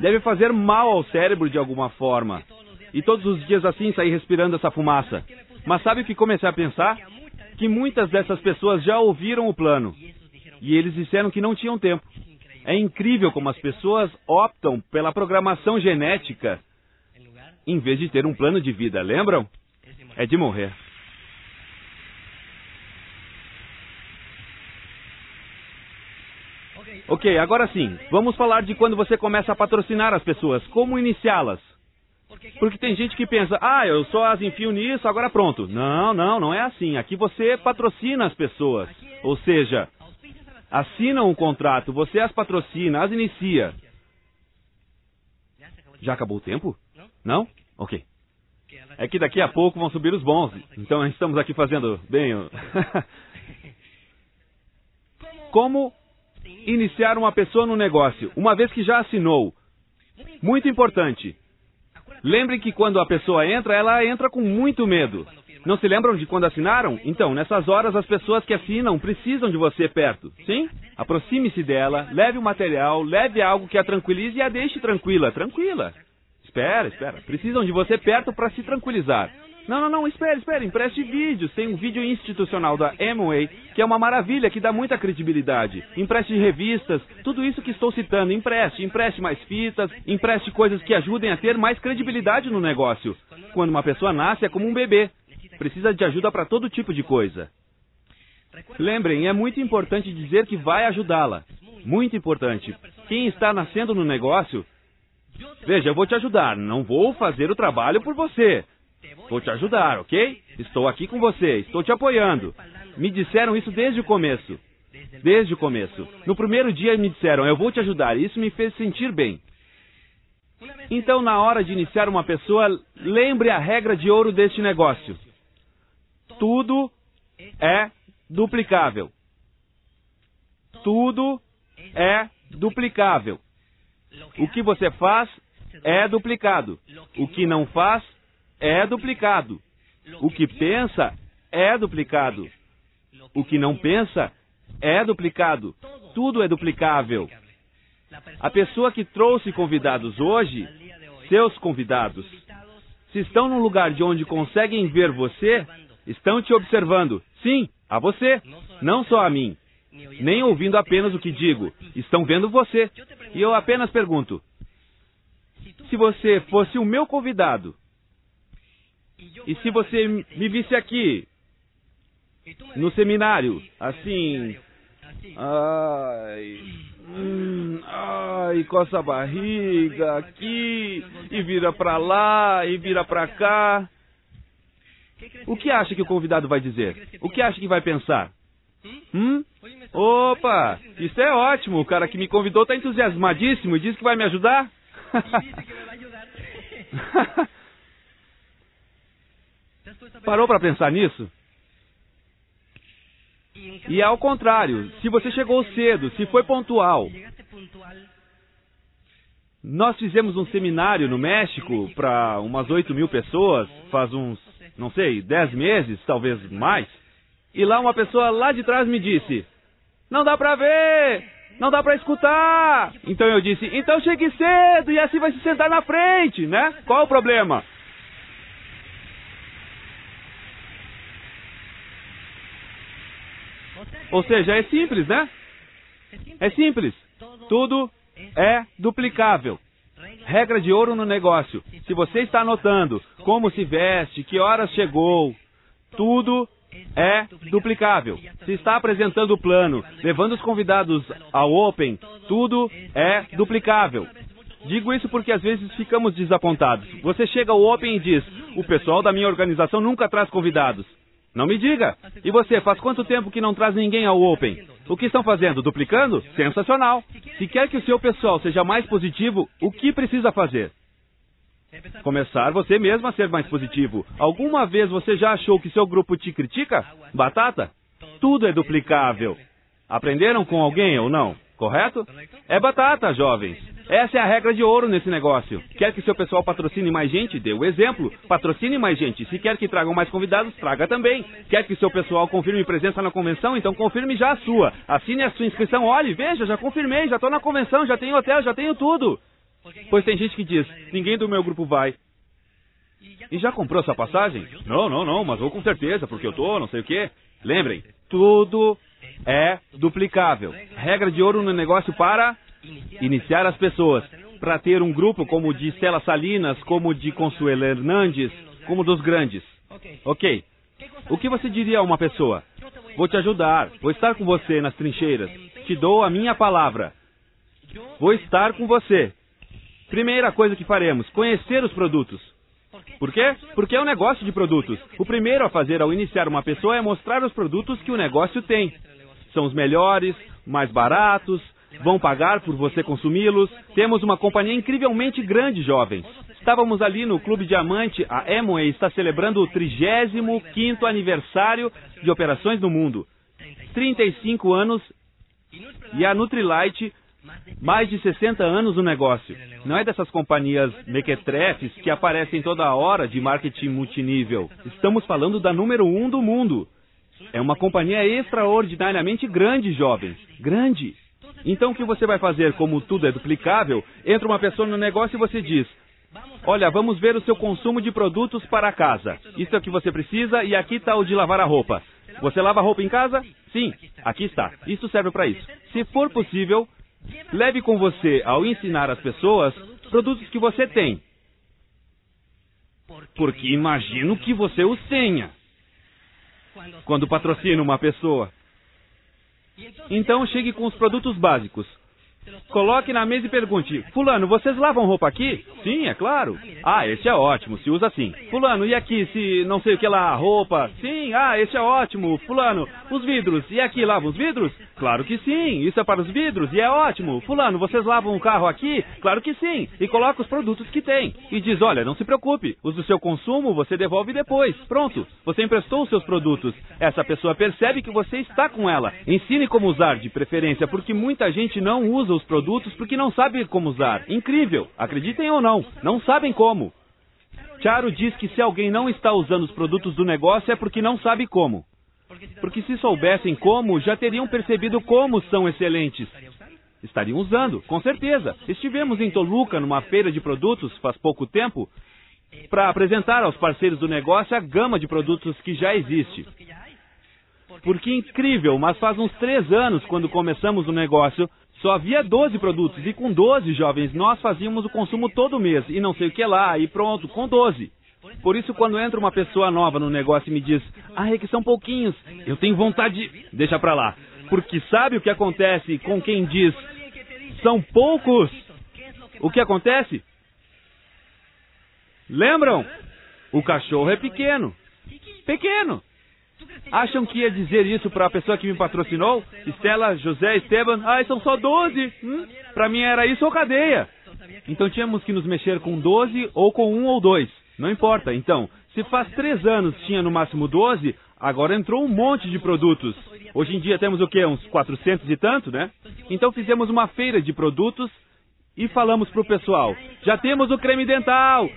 Deve fazer mal ao cérebro de alguma forma. E todos os dias assim sair respirando essa fumaça. Mas sabe o que comecei a pensar? Que muitas dessas pessoas já ouviram o plano. E eles disseram que não tinham tempo. É incrível como as pessoas optam pela programação genética em vez de ter um plano de vida, lembram? É de morrer. Ok, agora sim, vamos falar de quando você começa a patrocinar as pessoas, como iniciá-las. Porque tem gente que pensa, ah, eu só as enfio nisso, agora pronto. Não, não, não é assim. Aqui você patrocina as pessoas. Ou seja, assina um contrato, você as patrocina, as inicia. Já acabou o tempo? Não? Ok. É que daqui a pouco vão subir os bons. Então estamos aqui fazendo bem. Como iniciar uma pessoa no negócio, uma vez que já assinou. Muito importante. Lembre que quando a pessoa entra, ela entra com muito medo. Não se lembram de quando assinaram? Então, nessas horas, as pessoas que assinam precisam de você perto. Sim? Aproxime-se dela, leve o material, leve algo que a tranquilize e a deixe tranquila. Tranquila. Espera, espera. Precisam de você perto para se tranquilizar. Não, não, não, espere, espere, empreste vídeos. Tem um vídeo institucional da Amway, que é uma maravilha, que dá muita credibilidade. Empreste revistas, tudo isso que estou citando, empreste, empreste mais fitas, empreste coisas que ajudem a ter mais credibilidade no negócio. Quando uma pessoa nasce, é como um bebê. Precisa de ajuda para todo tipo de coisa. Lembrem, é muito importante dizer que vai ajudá-la. Muito importante. Quem está nascendo no negócio, veja, eu vou te ajudar, não vou fazer o trabalho por você. Vou te ajudar, ok? Estou aqui com você, estou te apoiando. Me disseram isso desde o começo. Desde o começo. No primeiro dia me disseram, eu vou te ajudar. Isso me fez sentir bem. Então, na hora de iniciar uma pessoa, lembre a regra de ouro deste negócio. Tudo é duplicável. Tudo é duplicável. O que você faz é duplicado. O que não faz é duplicado. O que pensa é duplicado. O que não pensa é duplicado. Tudo é duplicável. A pessoa que trouxe convidados hoje, seus convidados, se estão num lugar de onde conseguem ver você, estão te observando. Sim, a você, não só a mim. Nem ouvindo apenas o que digo, estão vendo você. E eu apenas pergunto: se você fosse o meu convidado, e se você me visse aqui, no seminário, assim. Ai. Hum, ai, coça a barriga aqui, e vira pra lá, e vira pra cá. O que acha que o convidado vai dizer? O que acha que vai pensar? Hum? Opa, isso é ótimo. O cara que me convidou está entusiasmadíssimo e diz que vai me ajudar. Parou para pensar nisso? E ao contrário, se você chegou cedo, se foi pontual. Nós fizemos um seminário no México para umas 8 mil pessoas, faz uns, não sei, 10 meses, talvez mais. E lá uma pessoa lá de trás me disse: Não dá para ver, não dá para escutar. Então eu disse: Então chegue cedo e assim vai se sentar na frente, né? Qual o problema? Ou seja, é simples, né? É simples. Tudo é duplicável. Regra de ouro no negócio. Se você está anotando como se veste, que horas chegou, tudo é duplicável. Se está apresentando o plano, levando os convidados ao Open, tudo é duplicável. Digo isso porque às vezes ficamos desapontados. Você chega ao Open e diz: o pessoal da minha organização nunca traz convidados. Não me diga. E você, faz quanto tempo que não traz ninguém ao Open? O que estão fazendo? Duplicando? Sensacional. Se quer que o seu pessoal seja mais positivo, o que precisa fazer? Começar você mesmo a ser mais positivo. Alguma vez você já achou que seu grupo te critica? Batata? Tudo é duplicável. Aprenderam com alguém ou não? Correto? É batata, jovens. Essa é a regra de ouro nesse negócio. Quer que seu pessoal patrocine mais gente? Dê o exemplo. Patrocine mais gente. Se quer que tragam mais convidados, traga também. Quer que seu pessoal confirme presença na convenção? Então confirme já a sua. Assine a sua inscrição. Olhe, veja, já confirmei, já estou na convenção, já tenho hotel, já tenho tudo. Pois tem gente que diz, ninguém do meu grupo vai. E já comprou sua passagem? Não, não, não, mas vou com certeza, porque eu tô, não sei o quê. Lembrem, tudo é duplicável. Regra de ouro no negócio para Iniciar as pessoas para ter um grupo como o de Stella Salinas, como o de Consuelo Hernandes, como dos grandes. Ok. O que você diria a uma pessoa? Vou te ajudar, vou estar com você nas trincheiras, te dou a minha palavra. Vou estar com você. Primeira coisa que faremos: conhecer os produtos. Por quê? Porque é um negócio de produtos. O primeiro a fazer ao iniciar uma pessoa é mostrar os produtos que o negócio tem. São os melhores, mais baratos, vão pagar por você consumi-los. Temos uma companhia incrivelmente grande, jovens. Estávamos ali no Clube Diamante, a Amway está celebrando o 35º aniversário de operações no mundo. 35 anos e a Nutrilite mais de 60 anos no negócio. Não é dessas companhias mequetrefes que aparecem toda hora de marketing multinível. Estamos falando da número um do mundo. É uma companhia extraordinariamente grande, jovens. Grande. Então o que você vai fazer, como tudo é duplicável, entra uma pessoa no negócio e você diz: Olha, vamos ver o seu consumo de produtos para casa. Isso é o que você precisa e aqui está o de lavar a roupa. Você lava a roupa em casa? Sim, aqui está. Isso serve para isso. Se for possível, leve com você, ao ensinar as pessoas, produtos que você tem. Porque imagino que você os tenha. Quando patrocina uma pessoa. Então chegue com os produtos básicos. Coloque na mesa e pergunte: Fulano, vocês lavam roupa aqui? Sim, é claro. Ah, esse é ótimo, se usa assim. Fulano, e aqui se não sei o que lá, roupa? Sim, ah, esse é ótimo. Fulano, os vidros, e aqui lavam os vidros? Claro que sim, isso é para os vidros e é ótimo. Fulano, vocês lavam o carro aqui? Claro que sim. E coloca os produtos que tem. E diz: Olha, não se preocupe, os do seu consumo você devolve depois. Pronto, você emprestou os seus produtos. Essa pessoa percebe que você está com ela. Ensine como usar, de preferência, porque muita gente não usa os produtos porque não sabe como usar. Incrível, acreditem ou não, não sabem como. Charo diz que se alguém não está usando os produtos do negócio é porque não sabe como. Porque se soubessem como, já teriam percebido como são excelentes. Estariam usando, com certeza. Estivemos em Toluca, numa feira de produtos, faz pouco tempo, para apresentar aos parceiros do negócio a gama de produtos que já existe. Porque incrível, mas faz uns três anos, quando começamos o negócio, só havia 12 produtos e com 12 jovens nós fazíamos o consumo todo mês e não sei o que lá e pronto, com 12. Por isso, quando entra uma pessoa nova no negócio e me diz, ah, é que são pouquinhos, eu tenho vontade de. Deixa pra lá. Porque sabe o que acontece com quem diz, são poucos? O que acontece? Lembram? O cachorro é pequeno. Pequeno. Acham que ia dizer isso para a pessoa que me patrocinou? Estela, José, Esteban? Ah, são só 12. Hum? Para mim era isso ou cadeia. Então tínhamos que nos mexer com 12 ou com um ou dois. Não importa. Então, se faz três anos tinha no máximo 12, agora entrou um monte de produtos. Hoje em dia temos o quê? Uns 400 e tanto, né? Então fizemos uma feira de produtos e falamos para o pessoal: já temos o creme dental,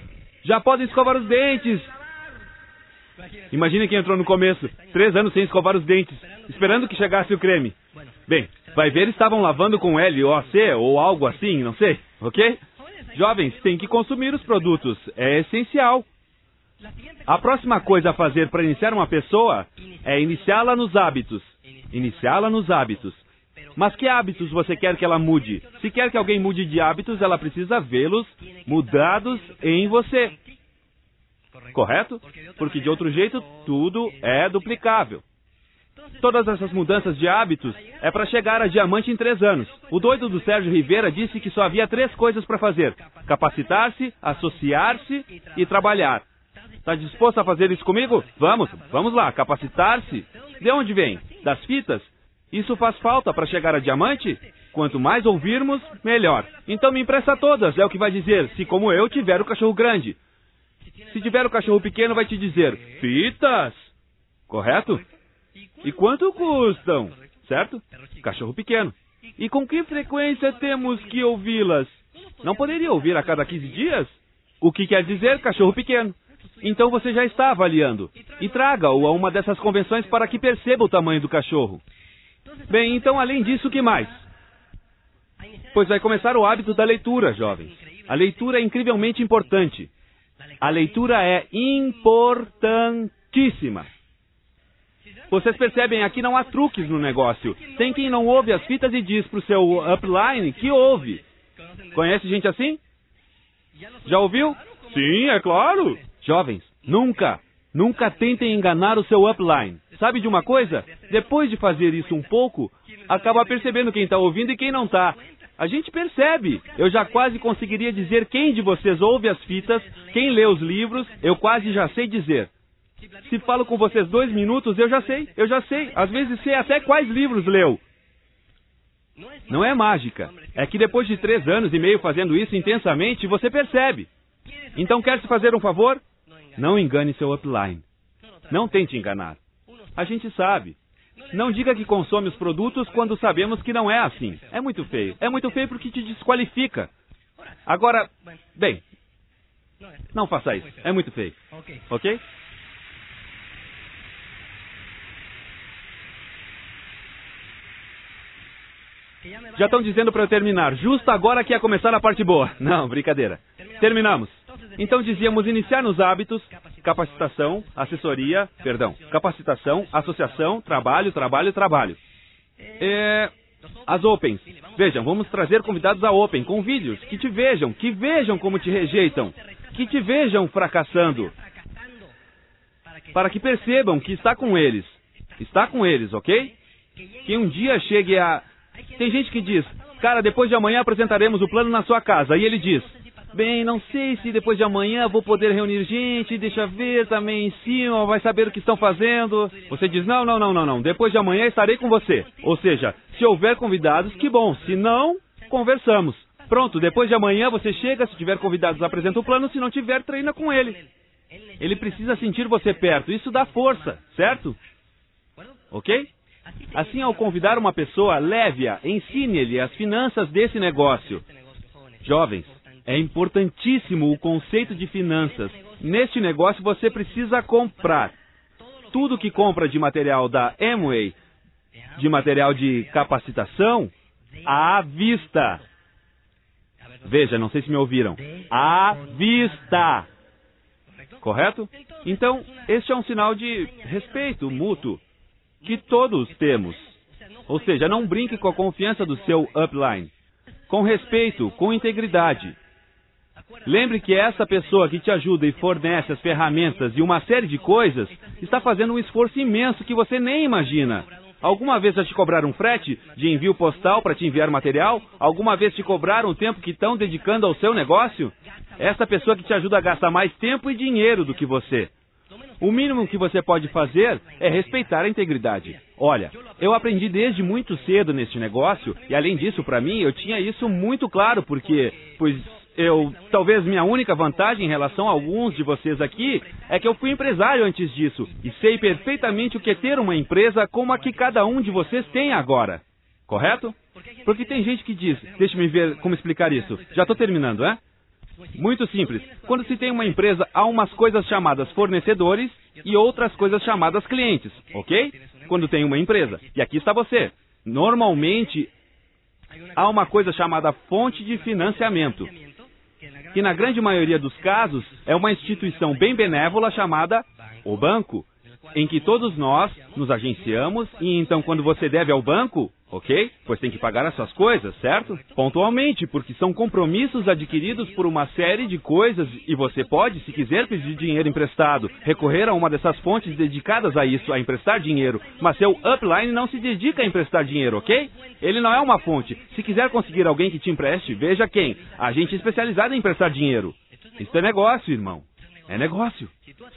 já podem escovar os dentes, Imagine quem entrou no começo, três anos sem escovar os dentes, esperando que chegasse o creme. Bem, vai ver, estavam lavando com LOC ou algo assim, não sei, ok? Jovens, têm que consumir os produtos, é essencial. A próxima coisa a fazer para iniciar uma pessoa é iniciá-la nos hábitos. Iniciá-la nos hábitos. Mas que hábitos você quer que ela mude? Se quer que alguém mude de hábitos, ela precisa vê-los mudados em você. Correto? Porque de outro jeito tudo é duplicável. Todas essas mudanças de hábitos é para chegar a diamante em três anos. O doido do Sérgio Rivera disse que só havia três coisas para fazer: capacitar-se, associar-se e trabalhar. Está disposto a fazer isso comigo? Vamos, vamos lá, capacitar-se. De onde vem? Das fitas? Isso faz falta para chegar a diamante? Quanto mais ouvirmos, melhor. Então me empresta todas, é o que vai dizer, se como eu tiver o cachorro grande. Se tiver um cachorro pequeno, vai te dizer fitas. Correto? E quanto custam? Certo? Cachorro pequeno. E com que frequência temos que ouvi-las? Não poderia ouvir a cada 15 dias? O que quer dizer cachorro pequeno? Então você já está avaliando. E traga-o a uma dessas convenções para que perceba o tamanho do cachorro. Bem, então além disso, o que mais? Pois vai começar o hábito da leitura, jovens. A leitura é incrivelmente importante. A leitura é importantíssima. Vocês percebem, aqui não há truques no negócio. Tem quem não ouve as fitas e diz pro seu upline que ouve. Conhece gente assim? Já ouviu? Sim, é claro. Jovens, nunca, nunca tentem enganar o seu upline. Sabe de uma coisa? Depois de fazer isso um pouco, acaba percebendo quem está ouvindo e quem não está. A gente percebe. Eu já quase conseguiria dizer quem de vocês ouve as fitas, quem lê os livros, eu quase já sei dizer. Se falo com vocês dois minutos, eu já sei, eu já sei. Às vezes sei até quais livros leu. Não é mágica. É que depois de três anos e meio fazendo isso intensamente, você percebe. Então, quer se fazer um favor? Não engane seu upline. Não tente enganar. A gente sabe. Não diga que consome os produtos quando sabemos que não é assim. É muito feio. É muito feio porque te desqualifica. Agora, bem, não faça isso. É muito feio. Ok? Já estão dizendo para eu terminar, justo agora que ia começar a parte boa. Não, brincadeira. Terminamos. Então dizíamos iniciar nos hábitos, capacitação, assessoria, perdão, capacitação, associação, trabalho, trabalho, trabalho. É, as Opens. Vejam, vamos trazer convidados à Open com vídeos que te vejam, que vejam como te rejeitam, que te vejam fracassando, para que percebam que está com eles. Está com eles, ok? Que um dia chegue a tem gente que diz, cara, depois de amanhã apresentaremos o plano na sua casa. E ele diz, bem, não sei se depois de amanhã vou poder reunir gente, deixa ver também em cima, vai saber o que estão fazendo. Você diz, não, não, não, não, não, depois de amanhã estarei com você. Ou seja, se houver convidados, que bom, se não, conversamos. Pronto, depois de amanhã você chega, se tiver convidados, apresenta o plano, se não tiver, treina com ele. Ele precisa sentir você perto, isso dá força, certo? Ok? Assim, ao convidar uma pessoa, leve-a, ensine-lhe as finanças desse negócio. Jovens, é importantíssimo o conceito de finanças. Neste negócio você precisa comprar. Tudo que compra de material da Amway, de material de capacitação, à vista. Veja, não sei se me ouviram. À vista. Correto? Então, este é um sinal de respeito mútuo que todos temos. Ou seja, não brinque com a confiança do seu upline. Com respeito, com integridade. Lembre que essa pessoa que te ajuda e fornece as ferramentas e uma série de coisas está fazendo um esforço imenso que você nem imagina. Alguma vez já te cobraram frete de envio postal para te enviar material? Alguma vez te cobraram o tempo que estão dedicando ao seu negócio? Essa pessoa que te ajuda a gastar mais tempo e dinheiro do que você. O mínimo que você pode fazer é respeitar a integridade. Olha, eu aprendi desde muito cedo neste negócio e além disso, para mim, eu tinha isso muito claro porque, pois eu, talvez minha única vantagem em relação a alguns de vocês aqui é que eu fui empresário antes disso e sei perfeitamente o que é ter uma empresa como a que cada um de vocês tem agora. Correto? Porque tem gente que diz, deixe-me ver como explicar isso. Já estou terminando, é? Muito simples. Quando se tem uma empresa, há umas coisas chamadas fornecedores e outras coisas chamadas clientes, ok? Quando tem uma empresa. E aqui está você. Normalmente, há uma coisa chamada fonte de financiamento, que na grande maioria dos casos é uma instituição bem benévola chamada o banco, em que todos nós nos agenciamos e então quando você deve ao banco, ok? Pois tem que pagar as suas coisas, certo? Pontualmente, porque são compromissos adquiridos por uma série de coisas e você pode, se quiser pedir dinheiro emprestado, recorrer a uma dessas fontes dedicadas a isso, a emprestar dinheiro, mas seu upline não se dedica a emprestar dinheiro, ok? Ele não é uma fonte. Se quiser conseguir alguém que te empreste, veja quem. A gente especializado em emprestar dinheiro. Isso é negócio, irmão. É negócio.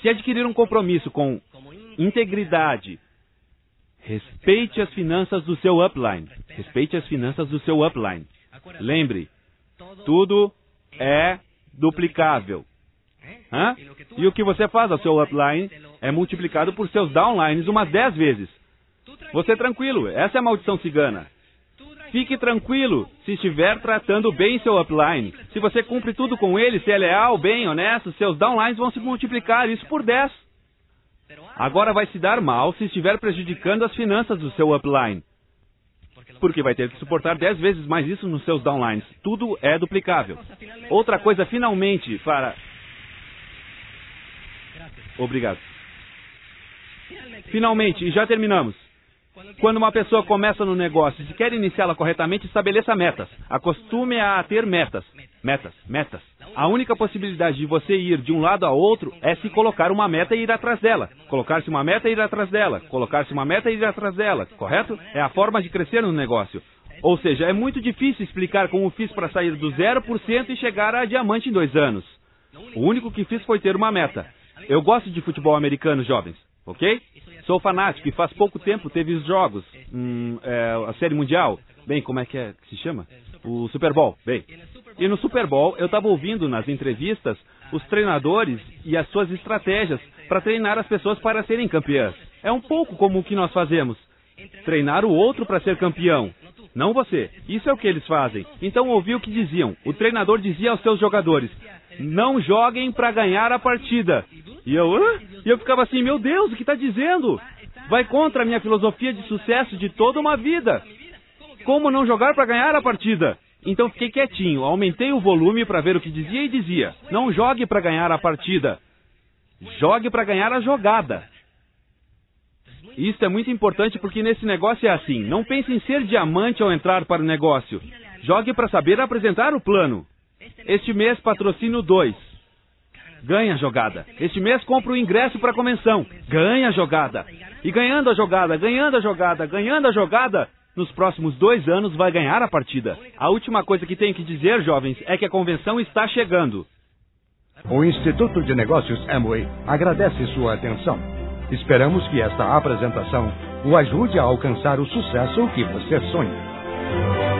Se adquirir um compromisso com integridade, Respeite as finanças do seu upline. Respeite as finanças do seu upline. Lembre, tudo é duplicável. Hã? E o que você faz ao seu upline é multiplicado por seus downlines umas 10 vezes. Você tranquilo, essa é a maldição cigana. Fique tranquilo se estiver tratando bem seu upline. Se você cumpre tudo com ele, se é leal, bem, honesto, seus downlines vão se multiplicar, isso por 10. Agora vai se dar mal se estiver prejudicando as finanças do seu upline. Porque vai ter que suportar 10 vezes mais isso nos seus downlines. Tudo é duplicável. Outra coisa, finalmente, para. Obrigado. Finalmente, e já terminamos. Quando uma pessoa começa no negócio e quer iniciá-la corretamente, estabeleça metas. Acostume a ter metas. Metas, metas. A única possibilidade de você ir de um lado a outro é se colocar uma meta e ir atrás dela. Colocar-se uma meta e ir atrás dela. Colocar-se uma meta e ir atrás dela. Correto? É a forma de crescer no negócio. Ou seja, é muito difícil explicar como fiz para sair do 0% e chegar a diamante em dois anos. O único que fiz foi ter uma meta. Eu gosto de futebol americano, jovens, ok? Sou fanático e faz pouco tempo teve os jogos, hum, é, a Série Mundial. Bem, como é que, é que se chama? O Super Bowl. Bem, e no Super Bowl eu estava ouvindo nas entrevistas os treinadores e as suas estratégias para treinar as pessoas para serem campeãs. É um pouco como o que nós fazemos. Treinar o outro para ser campeão. Não você. Isso é o que eles fazem. Então ouvi o que diziam. O treinador dizia aos seus jogadores: não joguem para ganhar a partida. E eu, Hã? e eu ficava assim, meu Deus, o que está dizendo? Vai contra a minha filosofia de sucesso de toda uma vida. Como não jogar para ganhar a partida? Então fiquei quietinho, aumentei o volume para ver o que dizia e dizia: não jogue para ganhar a partida, jogue para ganhar a jogada. Isso é muito importante porque nesse negócio é assim: não pense em ser diamante ao entrar para o negócio. Jogue para saber apresentar o plano. Este mês patrocínio 2. Ganha a jogada. Este mês compra o ingresso para a convenção. Ganha a jogada. E ganhando a jogada, ganhando a jogada, ganhando a jogada, nos próximos dois anos vai ganhar a partida. A última coisa que tenho que dizer, jovens, é que a convenção está chegando. O Instituto de Negócios Amway agradece sua atenção. Esperamos que esta apresentação o ajude a alcançar o sucesso que você sonha.